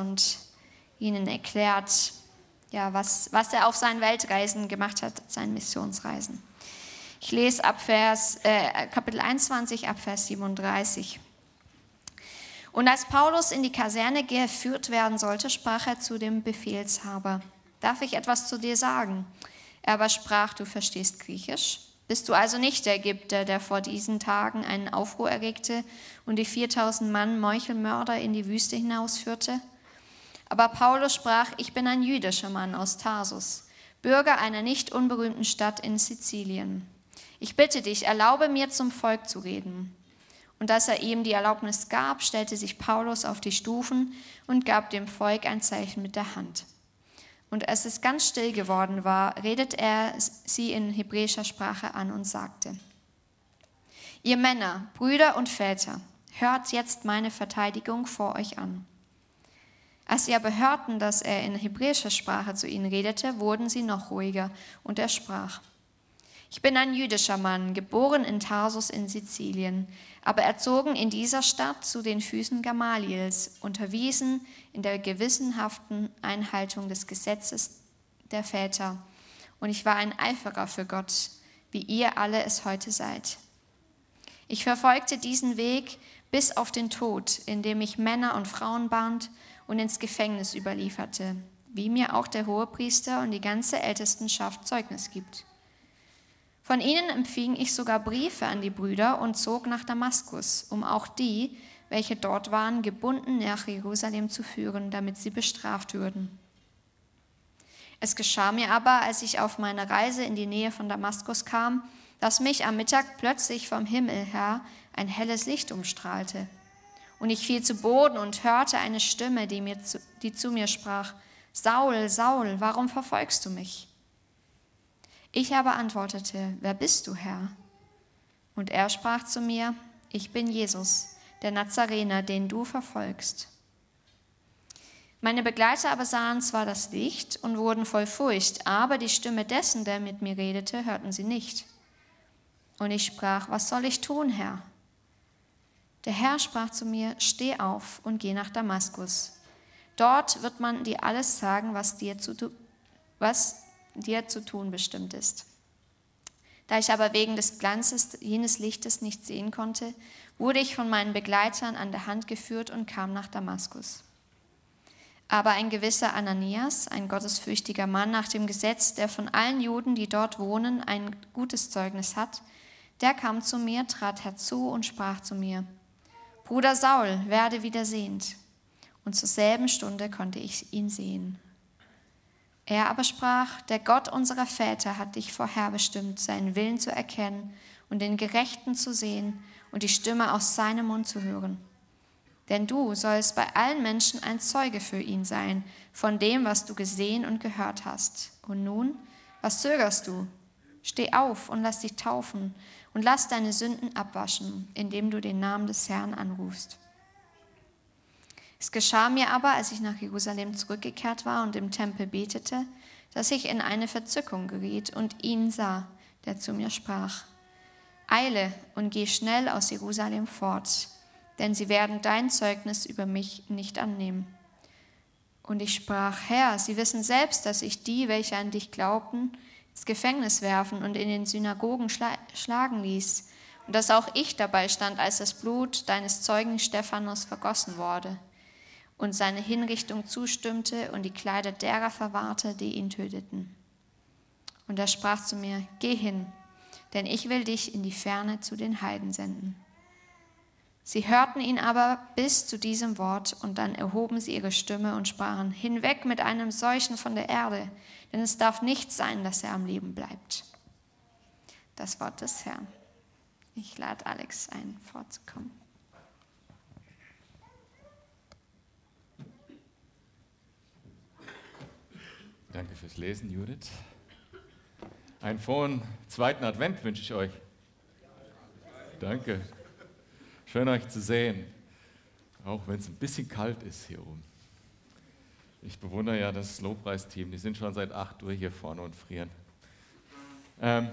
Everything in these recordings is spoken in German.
und ihnen erklärt, ja, was, was er auf seinen Weltreisen gemacht hat, seinen Missionsreisen. Ich lese ab Vers, äh, Kapitel 21 ab Vers 37. Und als Paulus in die Kaserne geführt werden sollte, sprach er zu dem Befehlshaber, darf ich etwas zu dir sagen? Er aber sprach, du verstehst Griechisch. Bist du also nicht der Ägypter, der vor diesen Tagen einen Aufruhr erregte und die 4000 Mann Meuchelmörder in die Wüste hinausführte? Aber Paulus sprach, ich bin ein jüdischer Mann aus Tarsus, Bürger einer nicht unberühmten Stadt in Sizilien. Ich bitte dich, erlaube mir zum Volk zu reden. Und als er ihm die Erlaubnis gab, stellte sich Paulus auf die Stufen und gab dem Volk ein Zeichen mit der Hand. Und als es ganz still geworden war, redet er sie in hebräischer Sprache an und sagte, Ihr Männer, Brüder und Väter, hört jetzt meine Verteidigung vor euch an. Als sie aber hörten, dass er in hebräischer Sprache zu ihnen redete, wurden sie noch ruhiger, und er sprach, ich bin ein jüdischer Mann, geboren in Tarsus in Sizilien, aber erzogen in dieser Stadt zu den Füßen Gamaliels, unterwiesen in der gewissenhaften Einhaltung des Gesetzes der Väter. Und ich war ein Eiferer für Gott, wie ihr alle es heute seid. Ich verfolgte diesen Weg bis auf den Tod, indem ich Männer und Frauen band und ins Gefängnis überlieferte, wie mir auch der Hohepriester und die ganze Ältestenschaft Zeugnis gibt. Von ihnen empfing ich sogar Briefe an die Brüder und zog nach Damaskus, um auch die, welche dort waren, gebunden nach Jerusalem zu führen, damit sie bestraft würden. Es geschah mir aber, als ich auf meiner Reise in die Nähe von Damaskus kam, dass mich am Mittag plötzlich vom Himmel her ein helles Licht umstrahlte. Und ich fiel zu Boden und hörte eine Stimme, die, mir zu, die zu mir sprach, Saul, Saul, warum verfolgst du mich? Ich aber antwortete, wer bist du, Herr? Und er sprach zu mir, ich bin Jesus, der Nazarener, den du verfolgst. Meine Begleiter aber sahen zwar das Licht und wurden voll Furcht, aber die Stimme dessen, der mit mir redete, hörten sie nicht. Und ich sprach, was soll ich tun, Herr? Der Herr sprach zu mir, steh auf und geh nach Damaskus. Dort wird man dir alles sagen, was dir zu, was dir zu tun bestimmt ist. Da ich aber wegen des Glanzes jenes Lichtes nicht sehen konnte, wurde ich von meinen Begleitern an der Hand geführt und kam nach Damaskus. Aber ein gewisser Ananias, ein gottesfürchtiger Mann nach dem Gesetz, der von allen Juden, die dort wohnen, ein gutes Zeugnis hat, der kam zu mir, trat herzu und sprach zu mir, Bruder Saul, werde wieder sehend. Und zur selben Stunde konnte ich ihn sehen. Er aber sprach, der Gott unserer Väter hat dich vorherbestimmt, seinen Willen zu erkennen und den Gerechten zu sehen und die Stimme aus seinem Mund zu hören. Denn du sollst bei allen Menschen ein Zeuge für ihn sein von dem, was du gesehen und gehört hast. Und nun, was zögerst du? Steh auf und lass dich taufen und lass deine Sünden abwaschen, indem du den Namen des Herrn anrufst. Es geschah mir aber, als ich nach Jerusalem zurückgekehrt war und im Tempel betete, dass ich in eine Verzückung geriet und ihn sah, der zu mir sprach, Eile und geh schnell aus Jerusalem fort, denn sie werden dein Zeugnis über mich nicht annehmen. Und ich sprach, Herr, sie wissen selbst, dass ich die, welche an dich glaubten, ins Gefängnis werfen und in den Synagogen schla schlagen ließ, und dass auch ich dabei stand, als das Blut deines Zeugen Stephanus vergossen wurde und seine Hinrichtung zustimmte und die Kleider derer verwahrte, die ihn töteten. Und er sprach zu mir, Geh hin, denn ich will dich in die Ferne zu den Heiden senden. Sie hörten ihn aber bis zu diesem Wort, und dann erhoben sie ihre Stimme und sprachen, Hinweg mit einem Seuchen von der Erde, denn es darf nicht sein, dass er am Leben bleibt. Das Wort des Herrn. Ich lade Alex ein, vorzukommen. Danke fürs Lesen, Judith. Einen frohen zweiten Advent wünsche ich euch. Danke. Schön euch zu sehen, auch wenn es ein bisschen kalt ist hier oben. Ich bewundere ja das Lobpreisteam, die sind schon seit 8 Uhr hier vorne und frieren. Ähm,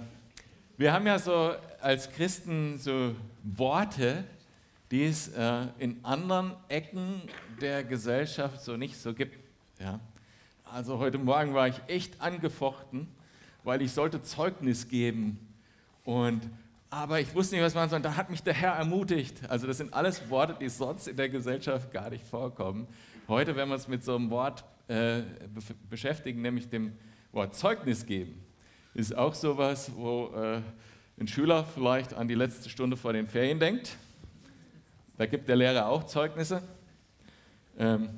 wir haben ja so als Christen so Worte, die es äh, in anderen Ecken der Gesellschaft so nicht so gibt. Ja? Also heute Morgen war ich echt angefochten, weil ich sollte Zeugnis geben. Und, aber ich wusste nicht, was man soll. Da hat mich der Herr ermutigt. Also das sind alles Worte, die sonst in der Gesellschaft gar nicht vorkommen. Heute, wenn wir uns mit so einem Wort äh, beschäftigen, nämlich dem Wort Zeugnis geben, ist auch sowas, wo äh, ein Schüler vielleicht an die letzte Stunde vor den Ferien denkt. Da gibt der Lehrer auch Zeugnisse. Ähm,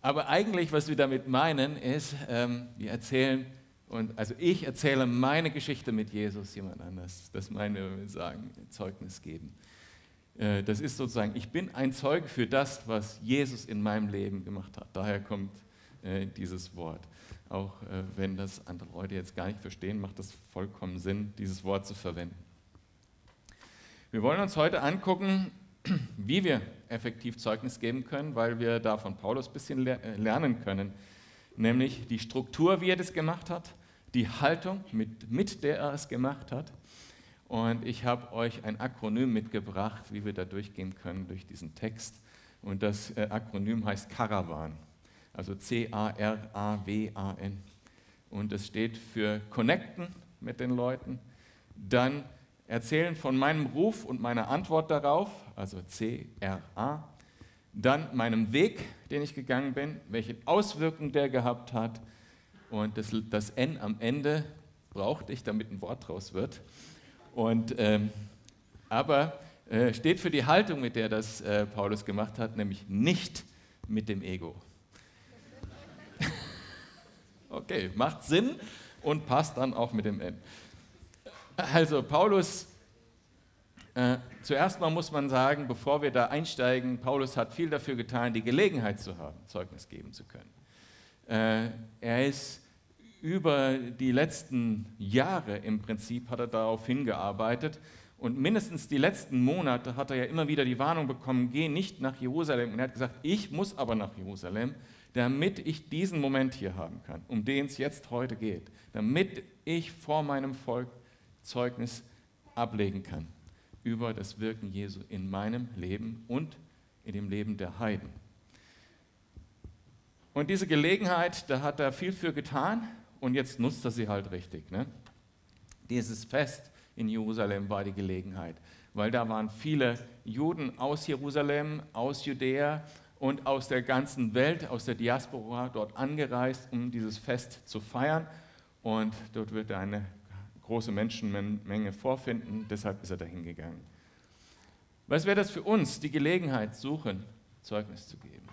aber eigentlich, was wir damit meinen, ist, ähm, wir erzählen, und, also ich erzähle meine Geschichte mit Jesus jemand anders. Das meinen wir, wenn wir sagen, Zeugnis geben. Äh, das ist sozusagen, ich bin ein Zeuge für das, was Jesus in meinem Leben gemacht hat. Daher kommt äh, dieses Wort. Auch äh, wenn das andere Leute jetzt gar nicht verstehen, macht es vollkommen Sinn, dieses Wort zu verwenden. Wir wollen uns heute angucken, wie wir effektiv Zeugnis geben können, weil wir da von Paulus ein bisschen lernen können. Nämlich die Struktur, wie er das gemacht hat, die Haltung, mit, mit der er es gemacht hat. Und ich habe euch ein Akronym mitgebracht, wie wir da durchgehen können durch diesen Text. Und das äh, Akronym heißt Caravan also C-A-R-A-W-A-N. Und es steht für Connecten mit den Leuten, dann erzählen von meinem Ruf und meiner Antwort darauf, also C-R-A, dann meinem Weg, den ich gegangen bin, welche Auswirkungen der gehabt hat und das, das N am Ende brauchte ich, damit ein Wort draus wird. Und, ähm, aber äh, steht für die Haltung, mit der das äh, Paulus gemacht hat, nämlich nicht mit dem Ego. Okay, macht Sinn und passt dann auch mit dem N. Also Paulus, äh, zuerst mal muss man sagen, bevor wir da einsteigen, Paulus hat viel dafür getan, die Gelegenheit zu haben, Zeugnis geben zu können. Äh, er ist über die letzten Jahre im Prinzip hat er darauf hingearbeitet und mindestens die letzten Monate hat er ja immer wieder die Warnung bekommen, geh nicht nach Jerusalem. Und er hat gesagt, ich muss aber nach Jerusalem, damit ich diesen Moment hier haben kann, um den es jetzt heute geht, damit ich vor meinem Volk Zeugnis ablegen kann über das Wirken Jesu in meinem Leben und in dem Leben der Heiden. Und diese Gelegenheit, da hat er viel für getan und jetzt nutzt er sie halt richtig. Ne? Dieses Fest in Jerusalem war die Gelegenheit, weil da waren viele Juden aus Jerusalem, aus Judäa und aus der ganzen Welt, aus der Diaspora dort angereist, um dieses Fest zu feiern. Und dort wird er eine große Menschenmenge vorfinden, deshalb ist er dahin gegangen. Was wäre das für uns, die Gelegenheit suchen, Zeugnis zu geben?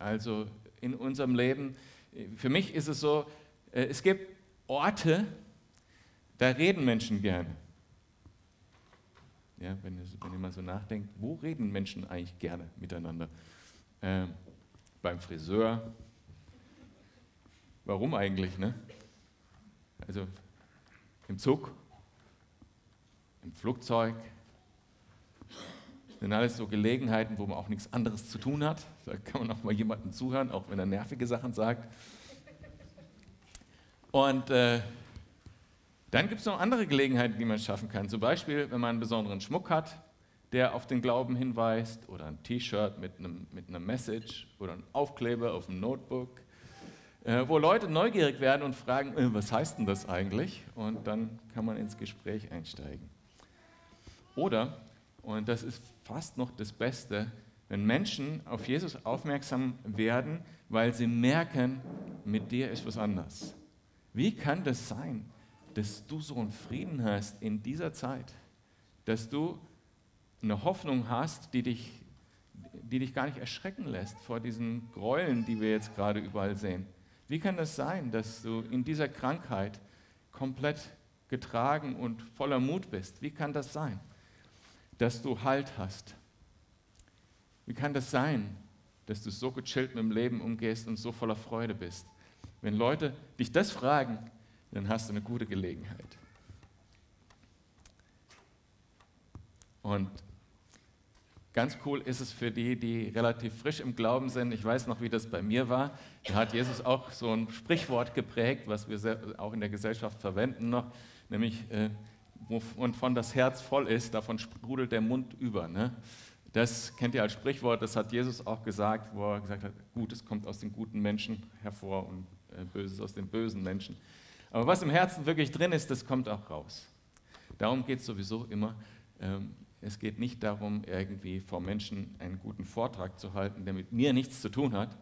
Also in unserem Leben, für mich ist es so, es gibt Orte, da reden Menschen gerne. Ja, wenn, wenn ihr mal so nachdenkt, wo reden Menschen eigentlich gerne miteinander? äh, beim Friseur. Warum eigentlich? Ne? Also im Zug, im Flugzeug. Das sind alles so Gelegenheiten, wo man auch nichts anderes zu tun hat. Da kann man auch mal jemandem zuhören, auch wenn er nervige Sachen sagt. Und äh, dann gibt es noch andere Gelegenheiten, die man schaffen kann. Zum Beispiel, wenn man einen besonderen Schmuck hat, der auf den Glauben hinweist, oder ein T-Shirt mit einem, mit einer Message oder ein Aufkleber auf dem Notebook, äh, wo Leute neugierig werden und fragen, äh, was heißt denn das eigentlich? Und dann kann man ins Gespräch einsteigen. Oder, und das ist fast noch das Beste, wenn Menschen auf Jesus aufmerksam werden, weil sie merken, mit dir ist was anders. Wie kann das sein, dass du so einen Frieden hast in dieser Zeit, dass du eine Hoffnung hast, die dich, die dich gar nicht erschrecken lässt vor diesen Gräueln, die wir jetzt gerade überall sehen. Wie kann das sein, dass du in dieser Krankheit komplett getragen und voller Mut bist? Wie kann das sein, dass du Halt hast? Wie kann das sein, dass du so gechillt mit dem Leben umgehst und so voller Freude bist? Wenn Leute dich das fragen, dann hast du eine gute Gelegenheit. Und Ganz cool ist es für die, die relativ frisch im Glauben sind. Ich weiß noch, wie das bei mir war. Da hat Jesus auch so ein Sprichwort geprägt, was wir auch in der Gesellschaft verwenden noch, nämlich, äh, wovon das Herz voll ist, davon sprudelt der Mund über. Ne? Das kennt ihr als Sprichwort, das hat Jesus auch gesagt, wo er gesagt hat, Gutes kommt aus den guten Menschen hervor und Böses aus den bösen Menschen. Aber was im Herzen wirklich drin ist, das kommt auch raus. Darum geht es sowieso immer. Ähm, es geht nicht darum, irgendwie vor Menschen einen guten Vortrag zu halten, der mit mir nichts zu tun hat,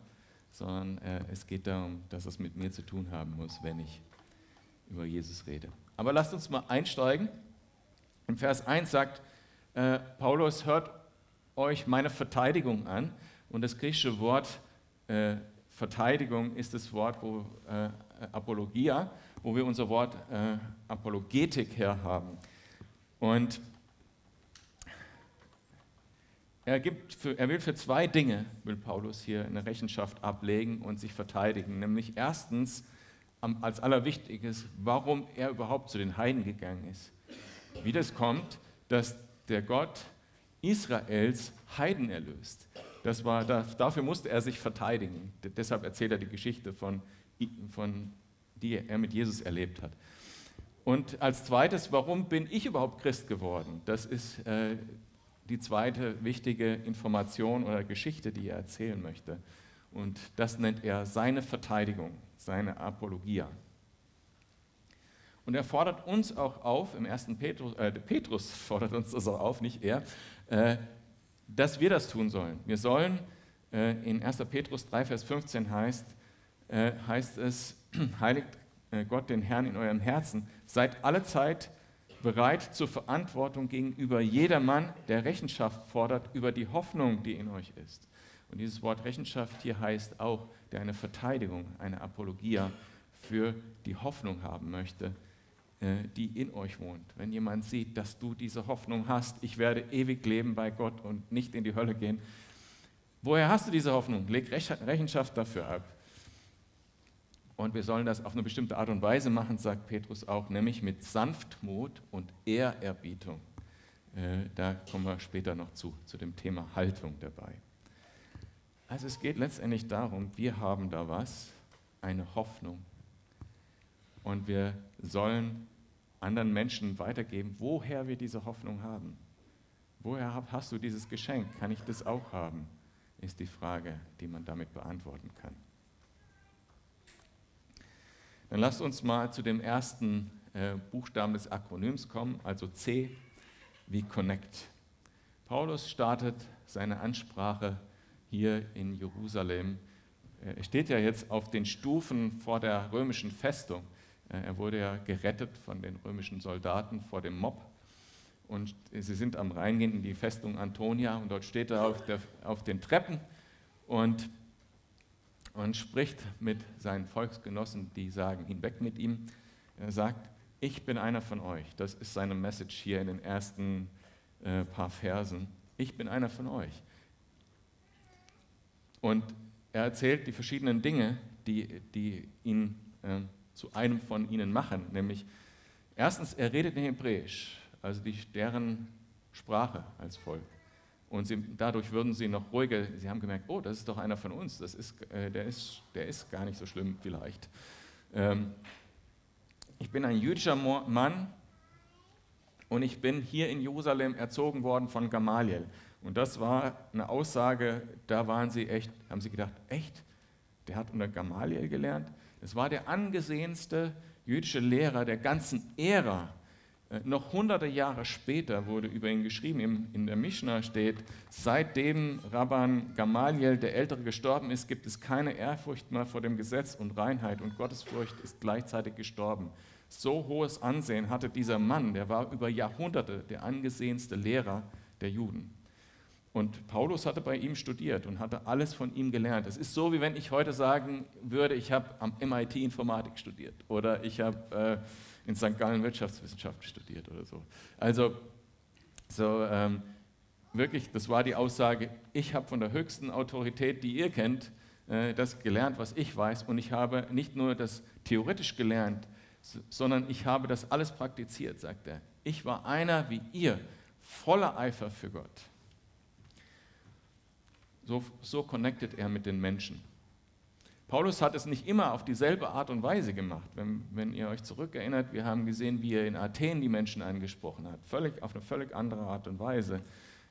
sondern äh, es geht darum, dass es mit mir zu tun haben muss, wenn ich über Jesus rede. Aber lasst uns mal einsteigen. Im Vers 1 sagt äh, Paulus, hört euch meine Verteidigung an. Und das griechische Wort äh, Verteidigung ist das Wort, wo äh, Apologia, wo wir unser Wort äh, Apologetik her haben. Und er, gibt für, er will für zwei Dinge, will Paulus hier eine Rechenschaft ablegen und sich verteidigen. Nämlich erstens, als allerwichtiges, warum er überhaupt zu den Heiden gegangen ist. Wie das kommt, dass der Gott Israels Heiden erlöst. Das war, dafür musste er sich verteidigen. Deshalb erzählt er die Geschichte, von, von, die er mit Jesus erlebt hat. Und als zweites, warum bin ich überhaupt Christ geworden? Das ist äh, die zweite wichtige Information oder Geschichte, die er erzählen möchte. Und das nennt er seine Verteidigung, seine Apologia. Und er fordert uns auch auf, im ersten Petrus, äh, Petrus fordert uns das auch auf, nicht er, äh, dass wir das tun sollen. Wir sollen, äh, in 1. Petrus 3, Vers 15 heißt, äh, heißt es, heiligt äh, Gott den Herrn in eurem Herzen, seid alle Zeit bereit zur Verantwortung gegenüber jedermann, der Rechenschaft fordert über die Hoffnung, die in euch ist. Und dieses Wort Rechenschaft hier heißt auch, der eine Verteidigung, eine Apologia für die Hoffnung haben möchte, die in euch wohnt. Wenn jemand sieht, dass du diese Hoffnung hast, ich werde ewig leben bei Gott und nicht in die Hölle gehen, woher hast du diese Hoffnung? Leg Rechenschaft dafür ab. Und wir sollen das auf eine bestimmte Art und Weise machen, sagt Petrus auch, nämlich mit Sanftmut und Ehrerbietung. Äh, da kommen wir später noch zu, zu dem Thema Haltung dabei. Also es geht letztendlich darum, wir haben da was, eine Hoffnung. Und wir sollen anderen Menschen weitergeben, woher wir diese Hoffnung haben. Woher hast du dieses Geschenk? Kann ich das auch haben? Ist die Frage, die man damit beantworten kann. Dann lasst uns mal zu dem ersten äh, Buchstaben des Akronyms kommen, also C wie Connect. Paulus startet seine Ansprache hier in Jerusalem. Äh, er steht ja jetzt auf den Stufen vor der römischen Festung. Äh, er wurde ja gerettet von den römischen Soldaten vor dem Mob. Und sie sind am Reingehen in die Festung Antonia und dort steht er auf, der, auf den Treppen und und spricht mit seinen Volksgenossen, die sagen, hinweg mit ihm. Er sagt, ich bin einer von euch. Das ist seine Message hier in den ersten äh, paar Versen. Ich bin einer von euch. Und er erzählt die verschiedenen Dinge, die, die ihn äh, zu einem von ihnen machen. Nämlich, erstens, er redet in Hebräisch, also die, deren Sprache als Volk. Und sie, dadurch würden sie noch ruhiger, sie haben gemerkt, oh, das ist doch einer von uns, das ist, äh, der, ist, der ist gar nicht so schlimm vielleicht. Ähm, ich bin ein jüdischer Mann und ich bin hier in Jerusalem erzogen worden von Gamaliel. Und das war eine Aussage, da waren sie echt, haben sie gedacht, echt? Der hat unter Gamaliel gelernt? Das war der angesehenste jüdische Lehrer der ganzen Ära äh, noch hunderte Jahre später wurde über ihn geschrieben, in der Mishnah steht, seitdem Rabban Gamaliel der Ältere gestorben ist, gibt es keine Ehrfurcht mehr vor dem Gesetz und Reinheit und Gottesfurcht ist gleichzeitig gestorben. So hohes Ansehen hatte dieser Mann, der war über Jahrhunderte der angesehenste Lehrer der Juden. Und Paulus hatte bei ihm studiert und hatte alles von ihm gelernt. Es ist so, wie wenn ich heute sagen würde, ich habe am MIT Informatik studiert oder ich habe... Äh, in St. Gallen Wirtschaftswissenschaft studiert oder so. Also, so ähm, wirklich, das war die Aussage, ich habe von der höchsten Autorität, die ihr kennt, äh, das gelernt, was ich weiß. Und ich habe nicht nur das theoretisch gelernt, sondern ich habe das alles praktiziert, sagt er. Ich war einer wie ihr, voller Eifer für Gott. So, so connectet er mit den Menschen. Paulus hat es nicht immer auf dieselbe Art und Weise gemacht. Wenn, wenn, ihr euch zurückerinnert, wir haben gesehen, wie er in Athen die Menschen angesprochen hat, völlig, auf eine völlig andere Art und Weise.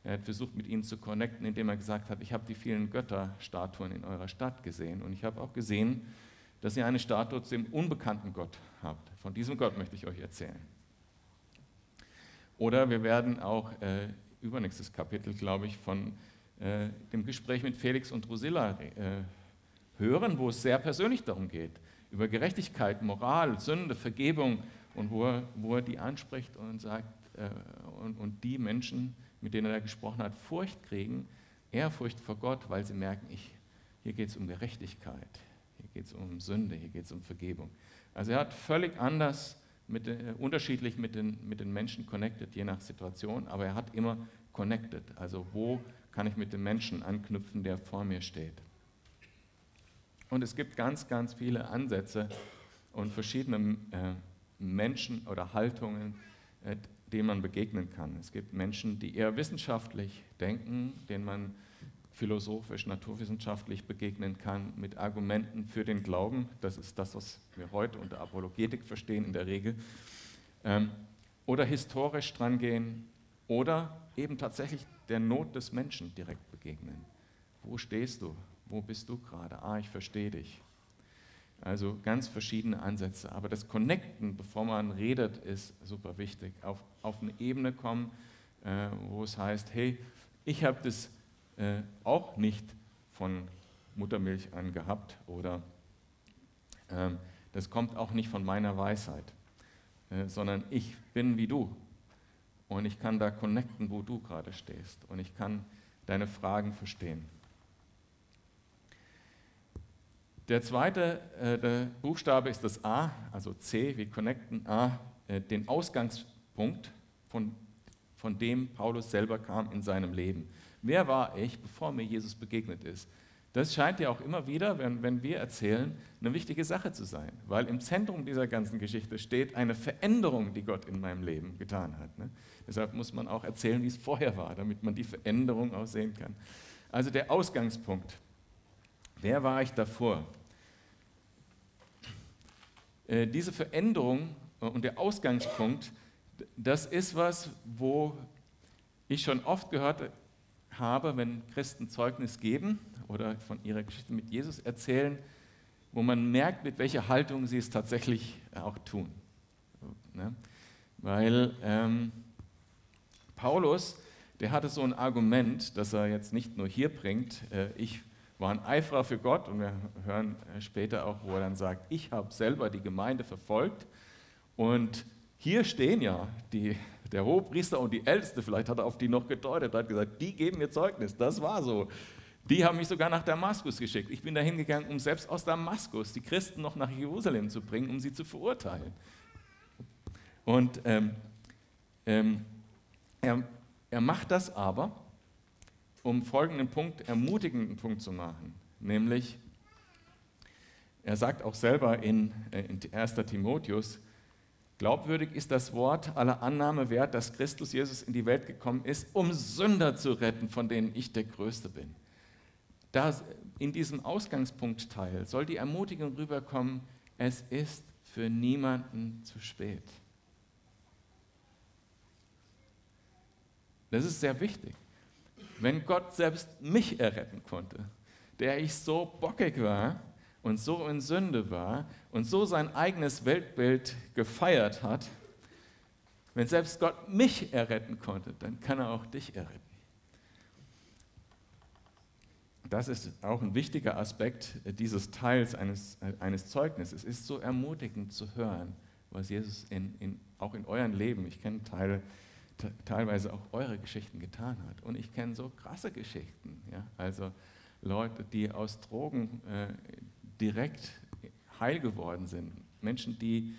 Er hat versucht, mit ihnen zu connecten, indem er gesagt hat, ich habe die vielen Götterstatuen in eurer Stadt gesehen und ich habe auch gesehen, dass ihr eine Statue zu dem unbekannten Gott habt. Von diesem Gott möchte ich euch erzählen. Oder wir werden auch äh, übernächstes Kapitel, glaube ich, von äh, dem Gespräch mit Felix und Drusilla äh, hören, wo es sehr persönlich darum geht, über Gerechtigkeit, Moral, Sünde, Vergebung und wo er, wo er die anspricht und sagt, äh, und, und die Menschen, mit denen er gesprochen hat, Furcht kriegen, Ehrfurcht vor Gott, weil sie merken, ich, hier geht es um Gerechtigkeit, hier geht es um Sünde, hier geht es um Vergebung. Also er hat völlig anders, mit, unterschiedlich mit den, mit den Menschen connected, je nach Situation, aber er hat immer connected. Also wo kann ich mit dem Menschen anknüpfen, der vor mir steht. Und es gibt ganz, ganz viele Ansätze und verschiedene äh, Menschen oder Haltungen, äh, denen man begegnen kann. Es gibt Menschen, die eher wissenschaftlich denken, denen man philosophisch, naturwissenschaftlich begegnen kann, mit Argumenten für den Glauben. Das ist das, was wir heute unter Apologetik verstehen in der Regel. Ähm, oder historisch drangehen oder eben tatsächlich der Not des Menschen direkt begegnen. Wo stehst du? Wo bist du gerade? Ah, ich verstehe dich. Also ganz verschiedene Ansätze. Aber das Connecten, bevor man redet, ist super wichtig. Auf, auf eine Ebene kommen, äh, wo es heißt, hey, ich habe das äh, auch nicht von Muttermilch an gehabt oder äh, das kommt auch nicht von meiner Weisheit, äh, sondern ich bin wie du. Und ich kann da connecten, wo du gerade stehst. Und ich kann deine Fragen verstehen. Der zweite äh, der Buchstabe ist das A, also C, wir connecten A, äh, den Ausgangspunkt, von, von dem Paulus selber kam in seinem Leben. Wer war ich, bevor mir Jesus begegnet ist? Das scheint ja auch immer wieder, wenn, wenn wir erzählen, eine wichtige Sache zu sein, weil im Zentrum dieser ganzen Geschichte steht eine Veränderung, die Gott in meinem Leben getan hat. Ne? Deshalb muss man auch erzählen, wie es vorher war, damit man die Veränderung auch sehen kann. Also der Ausgangspunkt. Wer war ich davor? Äh, diese Veränderung äh, und der Ausgangspunkt, das ist was, wo ich schon oft gehört habe, wenn Christen Zeugnis geben oder von ihrer Geschichte mit Jesus erzählen, wo man merkt, mit welcher Haltung sie es tatsächlich auch tun. Ne? Weil ähm, Paulus, der hatte so ein Argument, das er jetzt nicht nur hier bringt, äh, ich war ein Eiferer für Gott und wir hören äh, später auch, wo er dann sagt, ich habe selber die Gemeinde verfolgt und hier stehen ja die, der Hohepriester und die Älteste, vielleicht hat er auf die noch gedeutet, hat gesagt, die geben mir Zeugnis, das war so. Die haben mich sogar nach Damaskus geschickt. Ich bin da hingegangen, um selbst aus Damaskus die Christen noch nach Jerusalem zu bringen, um sie zu verurteilen. Und ähm, ähm, er, er macht das aber, um folgenden Punkt, ermutigenden Punkt zu machen, nämlich, er sagt auch selber in, äh, in 1. Timotheus, glaubwürdig ist das Wort aller Annahme wert, dass Christus Jesus in die Welt gekommen ist, um Sünder zu retten, von denen ich der Größte bin. Da, in diesem Ausgangspunktteil soll die Ermutigung rüberkommen, es ist für niemanden zu spät. Das ist sehr wichtig wenn Gott selbst mich erretten konnte, der ich so bockig war und so in Sünde war und so sein eigenes Weltbild gefeiert hat, wenn selbst Gott mich erretten konnte, dann kann er auch dich erretten. Das ist auch ein wichtiger Aspekt dieses Teils eines, eines Zeugnisses. Es ist so ermutigend zu hören, was Jesus in, in, auch in eurem Leben, ich kenne Teile teilweise auch eure Geschichten getan hat. Und ich kenne so krasse Geschichten. Ja? Also Leute, die aus Drogen äh, direkt heil geworden sind. Menschen, die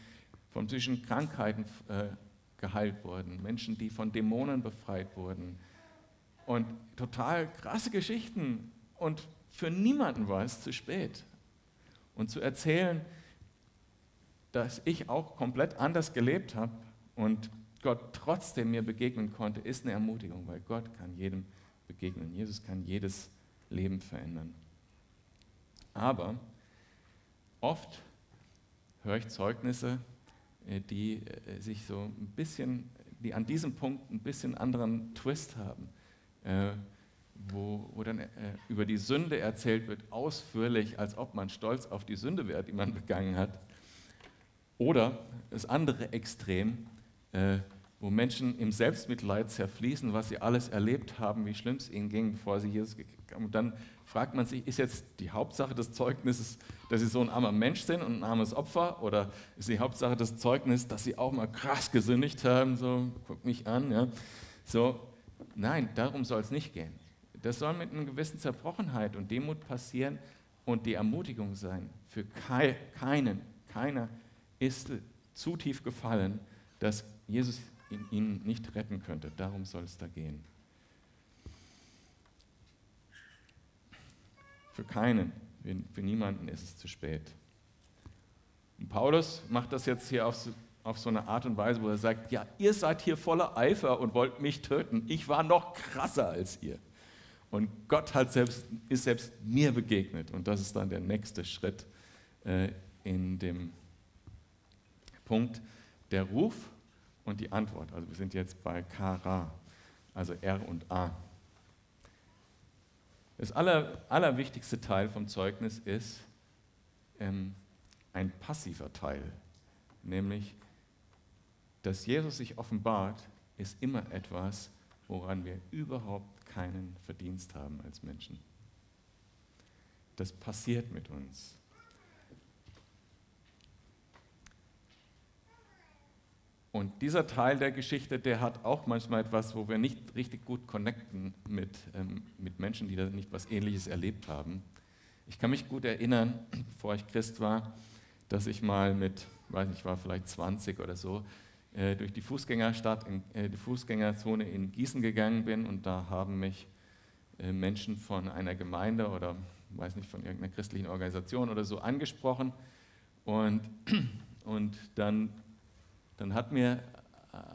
von psychischen Krankheiten äh, geheilt wurden. Menschen, die von Dämonen befreit wurden. Und total krasse Geschichten. Und für niemanden war es zu spät. Und zu erzählen, dass ich auch komplett anders gelebt habe und Gott trotzdem mir begegnen konnte, ist eine Ermutigung, weil Gott kann jedem begegnen. Jesus kann jedes Leben verändern. Aber oft höre ich Zeugnisse, äh, die äh, sich so ein bisschen, die an diesem Punkt ein bisschen anderen Twist haben. Wo, wo dann äh, über die Sünde erzählt wird, ausführlich, als ob man stolz auf die Sünde wäre, die man begangen hat. Oder das andere Extrem, äh, wo Menschen im Selbstmitleid zerfließen, was sie alles erlebt haben, wie schlimm es ihnen ging, bevor sie Jesus kamen. Und dann fragt man sich, ist jetzt die Hauptsache des Zeugnisses, dass sie so ein armer Mensch sind und ein armes Opfer? Oder ist die Hauptsache des Zeugnisses, dass sie auch mal krass gesündigt haben? So, guck mich an. Ja. So, nein, darum soll es nicht gehen. Das soll mit einer gewissen Zerbrochenheit und Demut passieren und die Ermutigung sein. Für keinen, keiner ist zu tief gefallen, dass Jesus ihn nicht retten könnte. Darum soll es da gehen. Für keinen, für niemanden ist es zu spät. Und Paulus macht das jetzt hier auf so, auf so eine Art und Weise, wo er sagt, ja, ihr seid hier voller Eifer und wollt mich töten. Ich war noch krasser als ihr. Und Gott hat selbst, ist selbst mir begegnet. Und das ist dann der nächste Schritt äh, in dem Punkt, der Ruf und die Antwort. Also wir sind jetzt bei Kara, also R und A. Das aller, allerwichtigste Teil vom Zeugnis ist ähm, ein passiver Teil, nämlich, dass Jesus sich offenbart, ist immer etwas, woran wir überhaupt keinen Verdienst haben als Menschen. Das passiert mit uns. Und dieser Teil der Geschichte, der hat auch manchmal etwas, wo wir nicht richtig gut connecten mit, ähm, mit Menschen, die da nicht was Ähnliches erlebt haben. Ich kann mich gut erinnern, bevor ich Christ war, dass ich mal mit, weiß nicht, ich war vielleicht 20 oder so, äh, durch die Fußgängerstadt, in, äh, die Fußgängerzone in Gießen gegangen bin und da haben mich äh, Menschen von einer Gemeinde oder weiß nicht, von irgendeiner christlichen Organisation oder so angesprochen und, und dann dann hat mir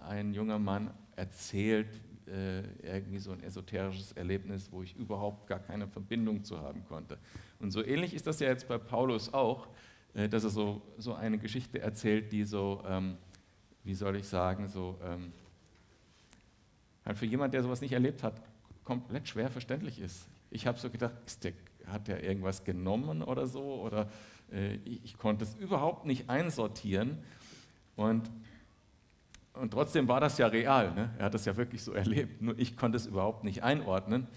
ein junger Mann erzählt, äh, irgendwie so ein esoterisches Erlebnis, wo ich überhaupt gar keine Verbindung zu haben konnte. Und so ähnlich ist das ja jetzt bei Paulus auch, äh, dass er so, so eine Geschichte erzählt, die so, ähm, wie soll ich sagen, so ähm, halt für jemanden, der sowas nicht erlebt hat, komplett schwer verständlich ist. Ich habe so gedacht, der, hat der irgendwas genommen oder so? Oder äh, ich, ich konnte es überhaupt nicht einsortieren. Und und trotzdem war das ja real. Ne? Er hat das ja wirklich so erlebt. Nur ich konnte es überhaupt nicht einordnen.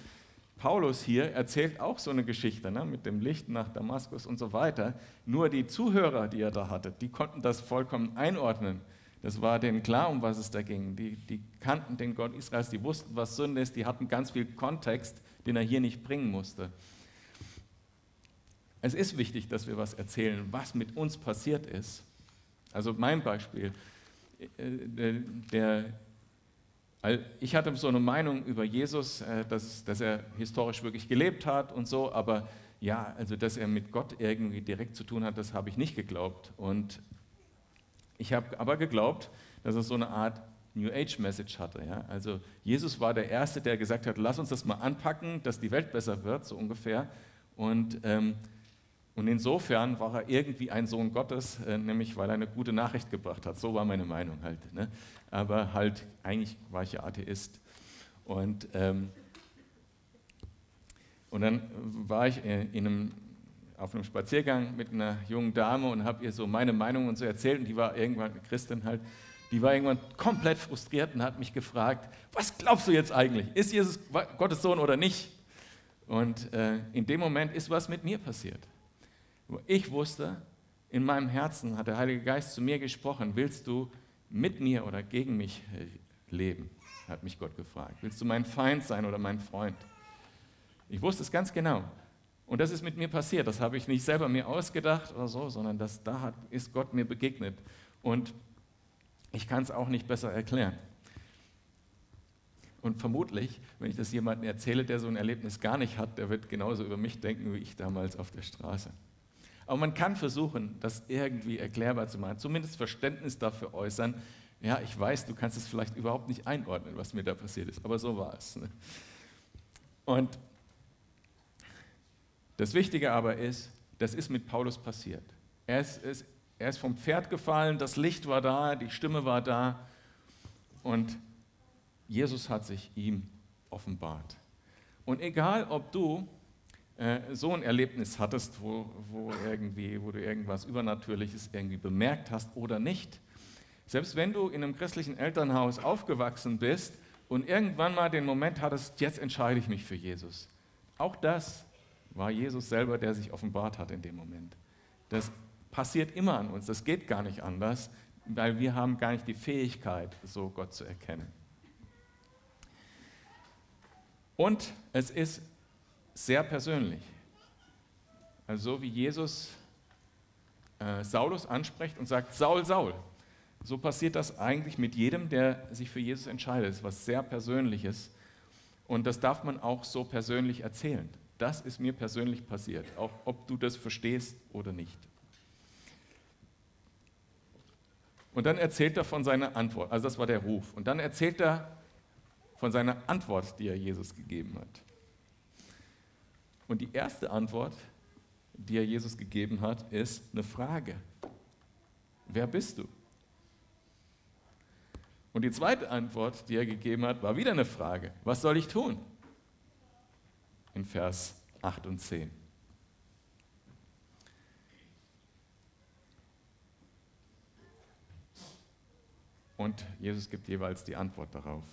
Paulus hier erzählt auch so eine Geschichte ne? mit dem Licht nach Damaskus und so weiter. Nur die Zuhörer, die er da hatte, die konnten das vollkommen einordnen. Das war denen klar, um was es da ging. Die, die kannten den Gott Israels, die wussten, was Sünde ist, die hatten ganz viel Kontext, den er hier nicht bringen musste. Es ist wichtig, dass wir was erzählen, was mit uns passiert ist. Also mein Beispiel. Äh, der, ich hatte so eine Meinung über Jesus, äh, dass, dass er historisch wirklich gelebt hat und so, aber ja, also dass er mit Gott irgendwie direkt zu tun hat, das habe ich nicht geglaubt. Und ich habe aber geglaubt, dass er so eine Art New Age Message hatte. Ja? Also Jesus war der Erste, der gesagt hat, lass uns das mal anpacken, dass die Welt besser wird, so ungefähr. Und ähm, und insofern war er irgendwie ein Sohn Gottes, äh, nämlich weil er eine gute Nachricht gebracht hat. So war meine Meinung halt. Ne? Aber halt, eigentlich war ich ja Atheist. Und, ähm, und dann war ich äh, in einem, auf einem Spaziergang mit einer jungen Dame und habe ihr so meine Meinung und so erzählt. Und die war irgendwann, eine Christin halt, die war irgendwann komplett frustriert und hat mich gefragt, was glaubst du jetzt eigentlich? Ist Jesus Gottes Sohn oder nicht? Und äh, in dem Moment ist was mit mir passiert. Ich wusste, in meinem Herzen hat der Heilige Geist zu mir gesprochen, willst du mit mir oder gegen mich leben? Hat mich Gott gefragt. Willst du mein Feind sein oder mein Freund? Ich wusste es ganz genau. Und das ist mit mir passiert. Das habe ich nicht selber mir ausgedacht oder so, sondern das, da hat, ist Gott mir begegnet. Und ich kann es auch nicht besser erklären. Und vermutlich, wenn ich das jemandem erzähle, der so ein Erlebnis gar nicht hat, der wird genauso über mich denken wie ich damals auf der Straße. Aber man kann versuchen, das irgendwie erklärbar zu machen, zumindest Verständnis dafür äußern. Ja, ich weiß, du kannst es vielleicht überhaupt nicht einordnen, was mir da passiert ist, aber so war es. Ne? Und das Wichtige aber ist, das ist mit Paulus passiert. Er ist, ist, er ist vom Pferd gefallen, das Licht war da, die Stimme war da und Jesus hat sich ihm offenbart. Und egal, ob du äh, so ein Erlebnis hattest, wo, wo, irgendwie, wo du irgendwas Übernatürliches irgendwie bemerkt hast oder nicht, selbst wenn du in einem christlichen Elternhaus aufgewachsen bist und irgendwann mal den Moment hattest, jetzt entscheide ich mich für Jesus, auch das war Jesus selber, der sich offenbart hat in dem Moment. Das passiert immer an uns, das geht gar nicht anders, weil wir haben gar nicht die Fähigkeit, so Gott zu erkennen. Und es ist sehr persönlich. Also so wie Jesus äh, Saulus anspricht und sagt, Saul, Saul. So passiert das eigentlich mit jedem, der sich für Jesus entscheidet. Das ist was sehr Persönliches. Und das darf man auch so persönlich erzählen. Das ist mir persönlich passiert, auch ob du das verstehst oder nicht. Und dann erzählt er von seiner Antwort, also das war der Ruf. Und dann erzählt er von seiner Antwort, die er Jesus gegeben hat. Und die erste Antwort, die er Jesus gegeben hat, ist eine Frage. Wer bist du? Und die zweite Antwort, die er gegeben hat, war wieder eine Frage. Was soll ich tun? In Vers 8 und 10. Und Jesus gibt jeweils die Antwort darauf.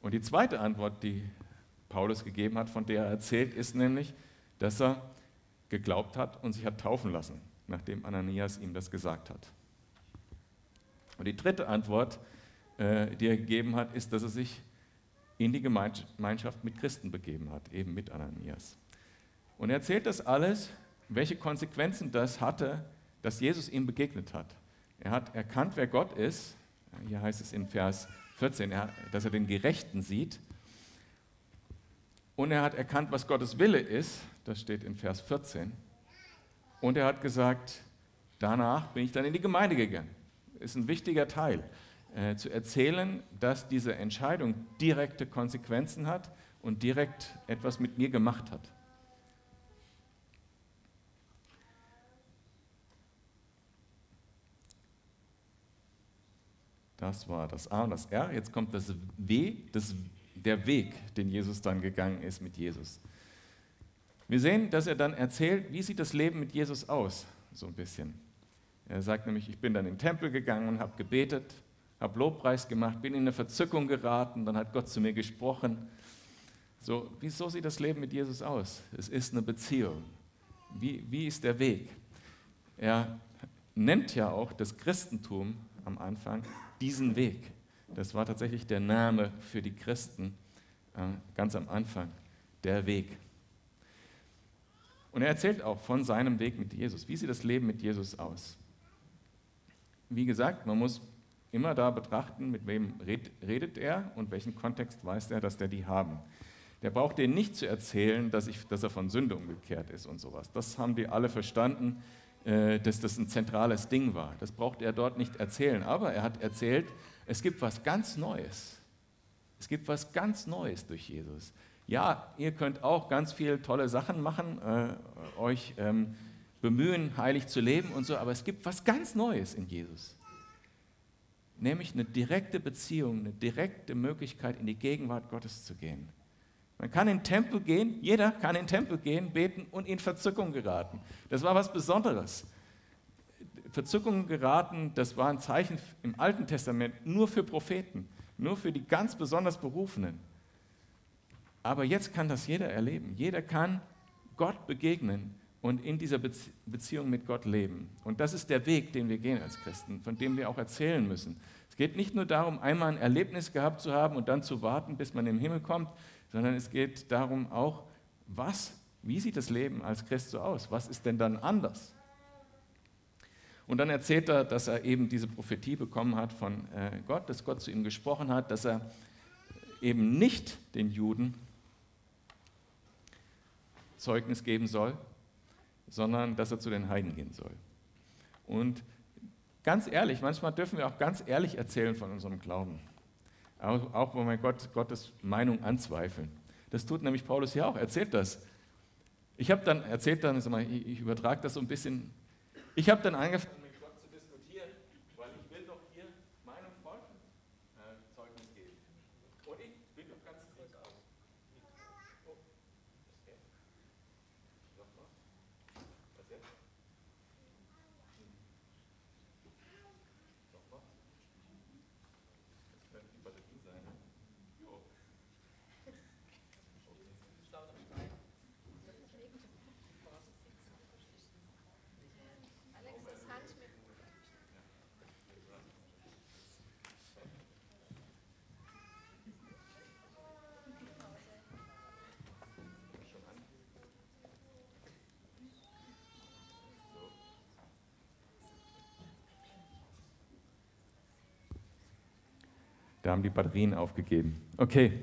Und die zweite Antwort, die Paulus gegeben hat, von der er erzählt, ist nämlich, dass er geglaubt hat und sich hat taufen lassen, nachdem Ananias ihm das gesagt hat. Und die dritte Antwort, äh, die er gegeben hat, ist, dass er sich in die Gemeinschaft mit Christen begeben hat, eben mit Ananias. Und er erzählt das alles, welche Konsequenzen das hatte, dass Jesus ihm begegnet hat. Er hat erkannt, wer Gott ist. Hier heißt es in Vers 14, dass er den Gerechten sieht. Und er hat erkannt, was Gottes Wille ist. Das steht in Vers 14. Und er hat gesagt, danach bin ich dann in die Gemeinde gegangen. Ist ein wichtiger Teil, äh, zu erzählen, dass diese Entscheidung direkte Konsequenzen hat und direkt etwas mit mir gemacht hat. Das war das A und das R. Jetzt kommt das W, das, der Weg, den Jesus dann gegangen ist mit Jesus. Wir sehen, dass er dann erzählt, wie sieht das Leben mit Jesus aus, so ein bisschen. Er sagt nämlich, ich bin dann in den Tempel gegangen und habe gebetet, habe Lobpreis gemacht, bin in eine Verzückung geraten, dann hat Gott zu mir gesprochen. So, wieso sieht das Leben mit Jesus aus? Es ist eine Beziehung. Wie, wie ist der Weg? Er nennt ja auch das Christentum am Anfang diesen Weg. Das war tatsächlich der Name für die Christen äh, ganz am Anfang, der Weg. Und er erzählt auch von seinem Weg mit Jesus. Wie sieht das Leben mit Jesus aus? Wie gesagt, man muss immer da betrachten, mit wem redet er und welchen Kontext weiß er, dass der die haben. Der braucht dir nicht zu erzählen, dass, ich, dass er von Sünde umgekehrt ist und sowas. Das haben die alle verstanden. Äh, dass das ein zentrales Ding war. Das braucht er dort nicht erzählen. Aber er hat erzählt, es gibt was ganz Neues. Es gibt was ganz Neues durch Jesus. Ja, ihr könnt auch ganz viele tolle Sachen machen, äh, euch ähm, bemühen, heilig zu leben und so, aber es gibt was ganz Neues in Jesus. Nämlich eine direkte Beziehung, eine direkte Möglichkeit, in die Gegenwart Gottes zu gehen. Man kann in den Tempel gehen, jeder kann in den Tempel gehen, beten und in Verzückung geraten. Das war was Besonderes. Verzückung geraten, das war ein Zeichen im Alten Testament nur für Propheten, nur für die ganz besonders Berufenen. Aber jetzt kann das jeder erleben. Jeder kann Gott begegnen und in dieser Beziehung mit Gott leben. Und das ist der Weg, den wir gehen als Christen, von dem wir auch erzählen müssen. Es geht nicht nur darum, einmal ein Erlebnis gehabt zu haben und dann zu warten, bis man im Himmel kommt, sondern es geht darum auch, was, wie sieht das Leben als Christ so aus? Was ist denn dann anders? Und dann erzählt er, dass er eben diese Prophetie bekommen hat von äh, Gott, dass Gott zu ihm gesprochen hat, dass er eben nicht den Juden Zeugnis geben soll, sondern dass er zu den Heiden gehen soll. Und ganz ehrlich, manchmal dürfen wir auch ganz ehrlich erzählen von unserem Glauben. Auch, auch wo wir Gott, Gottes Meinung anzweifeln. Das tut nämlich Paulus ja auch, erzählt das. Ich habe dann, erzählt dann, ich übertrage das so ein bisschen, ich habe dann angefangen, mit Gott zu diskutieren, weil ich will doch hier meinem Volk äh, Zeugnis geben. Und ich bin doch ganz kurz aus. Da haben die Batterien aufgegeben. Okay.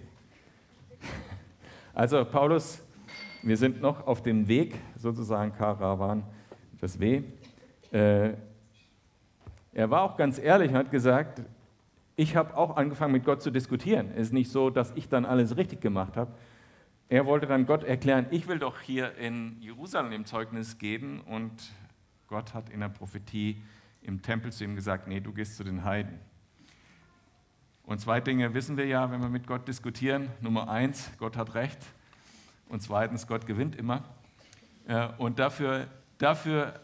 Also Paulus, wir sind noch auf dem Weg, sozusagen Karawan, das W. Äh, er war auch ganz ehrlich und hat gesagt, ich habe auch angefangen mit Gott zu diskutieren. Es ist nicht so, dass ich dann alles richtig gemacht habe. Er wollte dann Gott erklären, ich will doch hier in Jerusalem Zeugnis geben und Gott hat in der Prophetie im Tempel zu ihm gesagt, nee, du gehst zu den Heiden. Und zwei Dinge wissen wir ja, wenn wir mit Gott diskutieren. Nummer eins, Gott hat Recht. Und zweitens, Gott gewinnt immer. Und dafür, dafür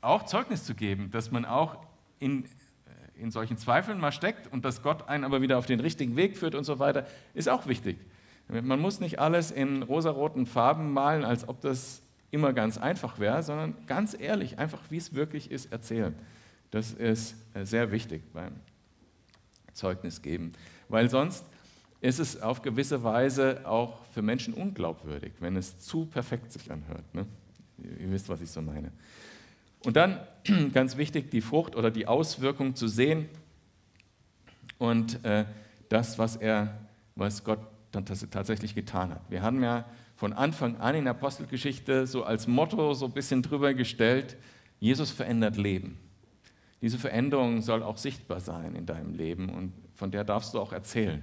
auch Zeugnis zu geben, dass man auch in, äh, in solchen Zweifeln mal steckt und dass Gott einen aber wieder auf den richtigen Weg führt und so weiter, ist auch wichtig. Man muss nicht alles in rosaroten Farben malen, als ob das immer ganz einfach wäre, sondern ganz ehrlich, einfach wie es wirklich ist, erzählen. Das ist äh, sehr wichtig beim Zeugnis geben, weil sonst ist es auf gewisse Weise auch für Menschen unglaubwürdig, wenn es zu perfekt sich anhört. Ne? Ihr wisst, was ich so meine. Und dann, ganz wichtig, die Frucht oder die Auswirkung zu sehen und äh, das, was, er, was Gott dann tatsächlich getan hat. Wir haben ja von Anfang an in der Apostelgeschichte so als Motto so ein bisschen drüber gestellt, Jesus verändert Leben. Diese Veränderung soll auch sichtbar sein in deinem Leben und von der darfst du auch erzählen.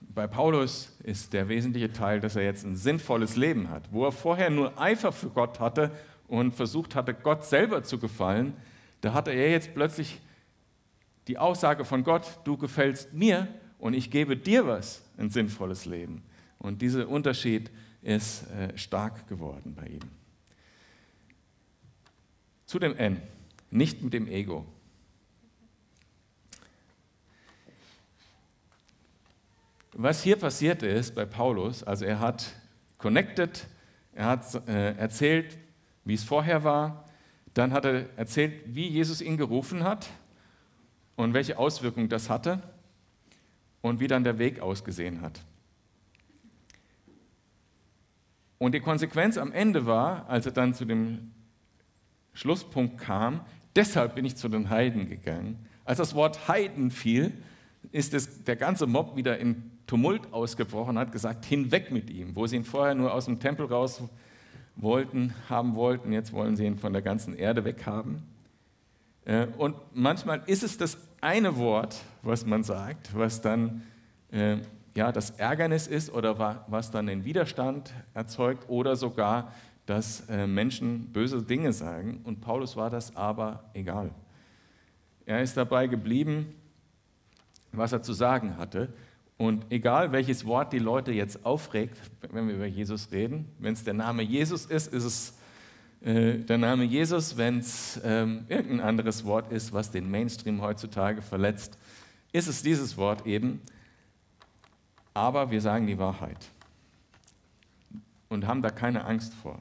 Bei Paulus ist der wesentliche Teil, dass er jetzt ein sinnvolles Leben hat. Wo er vorher nur Eifer für Gott hatte und versucht hatte, Gott selber zu gefallen, da hatte er jetzt plötzlich die Aussage von Gott, du gefällst mir und ich gebe dir was, ein sinnvolles Leben. Und dieser Unterschied ist äh, stark geworden bei ihm. Zu dem N, nicht mit dem Ego. Was hier passiert ist bei Paulus, also er hat connected, er hat äh, erzählt, wie es vorher war, dann hat er erzählt, wie Jesus ihn gerufen hat und welche Auswirkungen das hatte und wie dann der Weg ausgesehen hat. Und die Konsequenz am Ende war, als er dann zu dem Schlusspunkt kam, deshalb bin ich zu den Heiden gegangen. Als das Wort Heiden fiel, ist es, der ganze Mob wieder in Tumult ausgebrochen und hat gesagt, hinweg mit ihm. Wo sie ihn vorher nur aus dem Tempel raus wollten, haben wollten, jetzt wollen sie ihn von der ganzen Erde weghaben. Äh, und manchmal ist es das eine Wort, was man sagt, was dann äh, ja, das Ärgernis ist oder was dann den Widerstand erzeugt oder sogar dass äh, Menschen böse Dinge sagen. Und Paulus war das aber egal. Er ist dabei geblieben, was er zu sagen hatte. Und egal welches Wort die Leute jetzt aufregt, wenn wir über Jesus reden, wenn es der Name Jesus ist, ist es äh, der Name Jesus. Wenn es ähm, irgendein anderes Wort ist, was den Mainstream heutzutage verletzt, ist es dieses Wort eben. Aber wir sagen die Wahrheit und haben da keine Angst vor.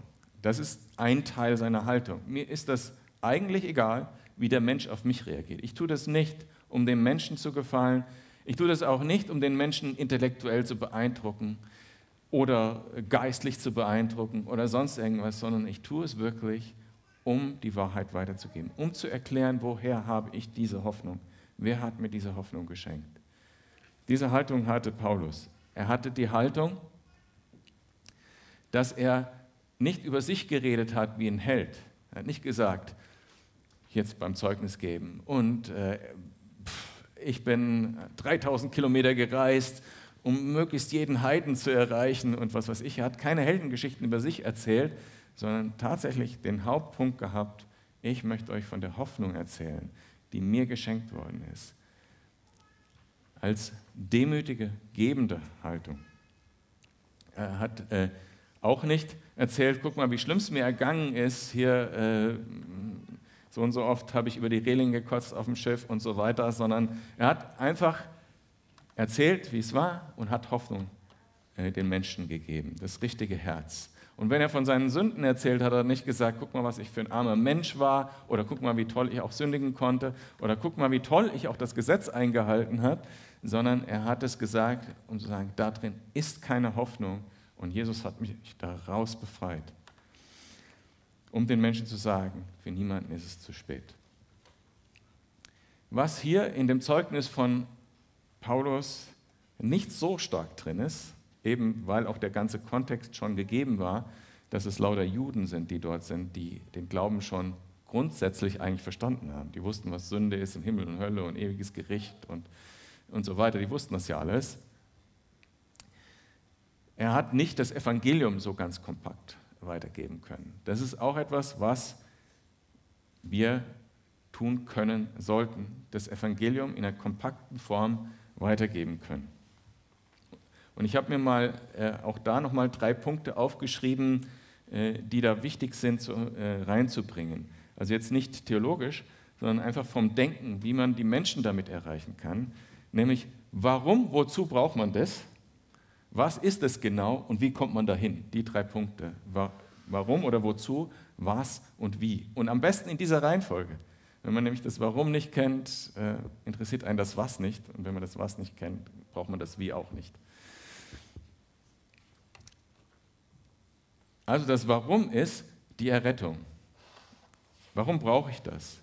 Das ist ein Teil seiner Haltung. Mir ist das eigentlich egal, wie der Mensch auf mich reagiert. Ich tue das nicht, um dem Menschen zu gefallen. Ich tue das auch nicht, um den Menschen intellektuell zu beeindrucken oder geistlich zu beeindrucken oder sonst irgendwas, sondern ich tue es wirklich, um die Wahrheit weiterzugeben, um zu erklären, woher habe ich diese Hoffnung. Wer hat mir diese Hoffnung geschenkt? Diese Haltung hatte Paulus. Er hatte die Haltung, dass er nicht über sich geredet hat wie ein Held. Er hat nicht gesagt, jetzt beim Zeugnis geben, und äh, ich bin 3000 Kilometer gereist, um möglichst jeden Heiden zu erreichen und was weiß ich. Er hat keine Heldengeschichten über sich erzählt, sondern tatsächlich den Hauptpunkt gehabt, ich möchte euch von der Hoffnung erzählen, die mir geschenkt worden ist. Als demütige, gebende Haltung. Er hat äh, auch nicht erzählt, guck mal, wie schlimm es mir ergangen ist. Hier äh, so und so oft habe ich über die Reling gekotzt auf dem Schiff und so weiter, sondern er hat einfach erzählt, wie es war und hat Hoffnung äh, den Menschen gegeben, das richtige Herz. Und wenn er von seinen Sünden erzählt, hat er nicht gesagt, guck mal, was ich für ein armer Mensch war, oder guck mal, wie toll ich auch sündigen konnte, oder guck mal, wie toll ich auch das Gesetz eingehalten habe, sondern er hat es gesagt, um zu sagen, da drin ist keine Hoffnung, und Jesus hat mich daraus befreit, um den Menschen zu sagen, für niemanden ist es zu spät. was hier in dem Zeugnis von Paulus nicht so stark drin ist, eben weil auch der ganze Kontext schon gegeben war, dass es lauter Juden sind, die dort sind, die den Glauben schon grundsätzlich eigentlich verstanden haben. Die wussten, was Sünde ist und Himmel und Hölle und ewiges Gericht und, und so weiter. Die wussten das ja alles. Er hat nicht das Evangelium so ganz kompakt weitergeben können. Das ist auch etwas, was wir tun können sollten, das Evangelium in einer kompakten Form weitergeben können. Und ich habe mir mal äh, auch da nochmal drei Punkte aufgeschrieben, äh, die da wichtig sind zu, äh, reinzubringen. Also jetzt nicht theologisch, sondern einfach vom Denken, wie man die Menschen damit erreichen kann. Nämlich, warum, wozu braucht man das? Was ist es genau und wie kommt man dahin? Die drei Punkte. Warum oder wozu, was und wie. Und am besten in dieser Reihenfolge. Wenn man nämlich das Warum nicht kennt, äh, interessiert einen das Was nicht. Und wenn man das Was nicht kennt, braucht man das Wie auch nicht. Also das Warum ist die Errettung. Warum brauche ich das?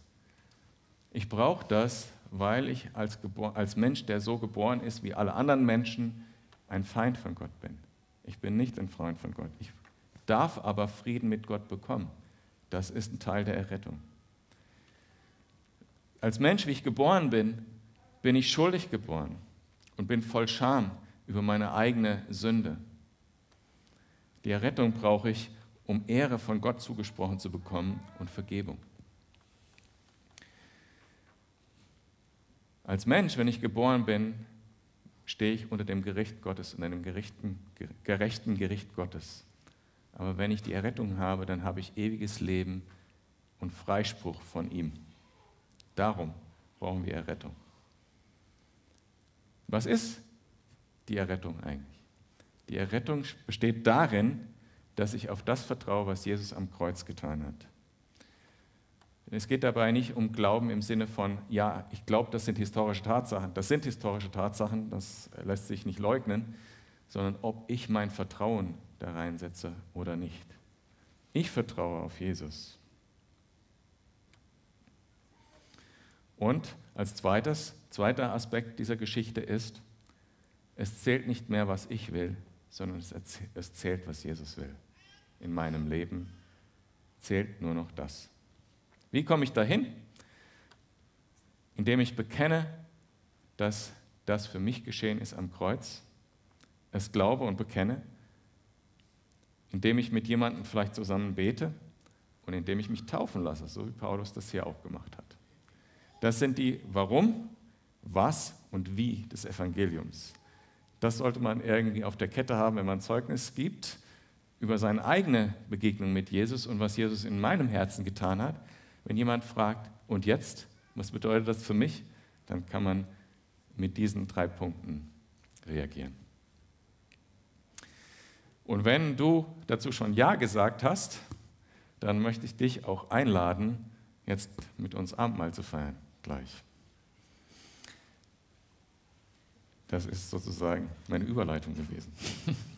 Ich brauche das, weil ich als, als Mensch, der so geboren ist wie alle anderen Menschen, ein Feind von Gott bin. Ich bin nicht ein Freund von Gott. Ich darf aber Frieden mit Gott bekommen. Das ist ein Teil der Errettung. Als Mensch, wie ich geboren bin, bin ich schuldig geboren und bin voll Scham über meine eigene Sünde. Die Errettung brauche ich, um Ehre von Gott zugesprochen zu bekommen und Vergebung. Als Mensch, wenn ich geboren bin, stehe ich unter dem Gericht Gottes, unter dem gerechten, gerechten Gericht Gottes. Aber wenn ich die Errettung habe, dann habe ich ewiges Leben und Freispruch von ihm. Darum brauchen wir Errettung. Was ist die Errettung eigentlich? Die Errettung besteht darin, dass ich auf das vertraue, was Jesus am Kreuz getan hat. Es geht dabei nicht um Glauben im Sinne von, ja, ich glaube, das sind historische Tatsachen. Das sind historische Tatsachen, das lässt sich nicht leugnen, sondern ob ich mein Vertrauen da reinsetze oder nicht. Ich vertraue auf Jesus. Und als zweites, zweiter Aspekt dieser Geschichte ist, es zählt nicht mehr, was ich will, sondern es zählt, was Jesus will. In meinem Leben zählt nur noch das. Wie komme ich dahin? Indem ich bekenne, dass das für mich geschehen ist am Kreuz, es glaube und bekenne, indem ich mit jemandem vielleicht zusammen bete und indem ich mich taufen lasse, so wie Paulus das hier auch gemacht hat. Das sind die Warum, Was und Wie des Evangeliums. Das sollte man irgendwie auf der Kette haben, wenn man Zeugnis gibt über seine eigene Begegnung mit Jesus und was Jesus in meinem Herzen getan hat. Wenn jemand fragt, und jetzt, was bedeutet das für mich, dann kann man mit diesen drei Punkten reagieren. Und wenn du dazu schon Ja gesagt hast, dann möchte ich dich auch einladen, jetzt mit uns Abendmahl zu feiern, gleich. Das ist sozusagen meine Überleitung gewesen.